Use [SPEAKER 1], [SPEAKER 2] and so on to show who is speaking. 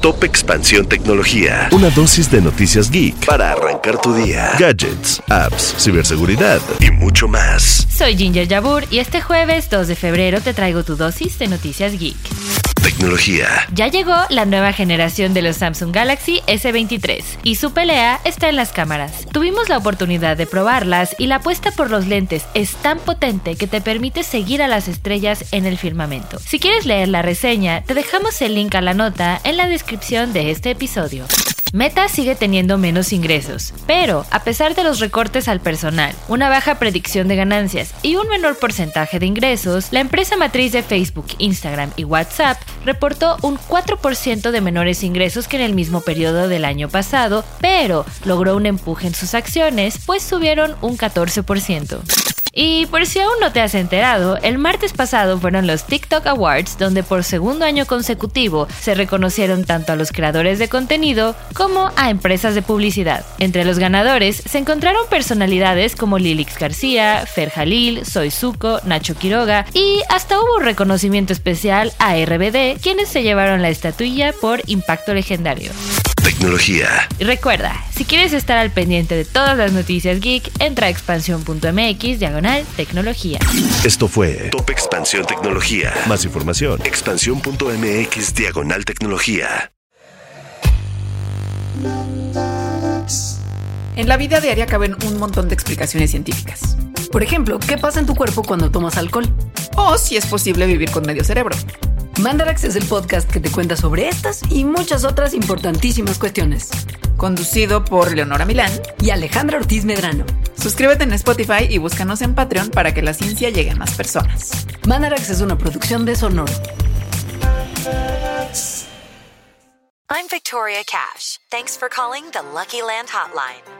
[SPEAKER 1] Top Expansión Tecnología. Una dosis de noticias geek para arrancar tu día. Gadgets, apps, ciberseguridad y mucho más.
[SPEAKER 2] Soy Ginger Yabur y este jueves 2 de febrero te traigo tu dosis de noticias geek.
[SPEAKER 1] Tecnología.
[SPEAKER 2] Ya llegó la nueva generación de los Samsung Galaxy S23 y su pelea está en las cámaras. Tuvimos la oportunidad de probarlas y la apuesta por los lentes es tan potente que te permite seguir a las estrellas en el firmamento. Si quieres leer la reseña, te dejamos el link a la nota en la descripción de este episodio. Meta sigue teniendo menos ingresos, pero a pesar de los recortes al personal, una baja predicción de ganancias y un menor porcentaje de ingresos, la empresa matriz de Facebook, Instagram y WhatsApp reportó un 4% de menores ingresos que en el mismo periodo del año pasado, pero logró un empuje en sus acciones, pues subieron un 14%. Y por si aún no te has enterado, el martes pasado fueron los TikTok Awards donde por segundo año consecutivo se reconocieron tanto a los creadores de contenido como a empresas de publicidad. Entre los ganadores se encontraron personalidades como Lilix García, Fer Jalil, Soy Zuko, Nacho Quiroga y hasta hubo un reconocimiento especial a RBD, quienes se llevaron la estatuilla por impacto legendario.
[SPEAKER 1] Tecnología.
[SPEAKER 2] Y recuerda, si quieres estar al pendiente de todas las noticias geek, entra a expansión.mx diagonal tecnología.
[SPEAKER 1] Esto fue Top Expansión Tecnología. Más información. Expansión.mx diagonal tecnología.
[SPEAKER 3] En la vida diaria caben un montón de explicaciones científicas.
[SPEAKER 4] Por ejemplo, ¿qué pasa en tu cuerpo cuando tomas alcohol?
[SPEAKER 3] O si es posible vivir con medio cerebro.
[SPEAKER 4] Mandarax es el podcast que te cuenta sobre estas y muchas otras importantísimas cuestiones.
[SPEAKER 3] Conducido por Leonora Milán
[SPEAKER 4] y Alejandra Ortiz Medrano.
[SPEAKER 3] Suscríbete en Spotify y búscanos en Patreon para que la ciencia llegue a más personas.
[SPEAKER 4] Mandarax es una producción de Sonoro.
[SPEAKER 5] I'm Victoria Cash. Thanks for calling the Lucky Land Hotline.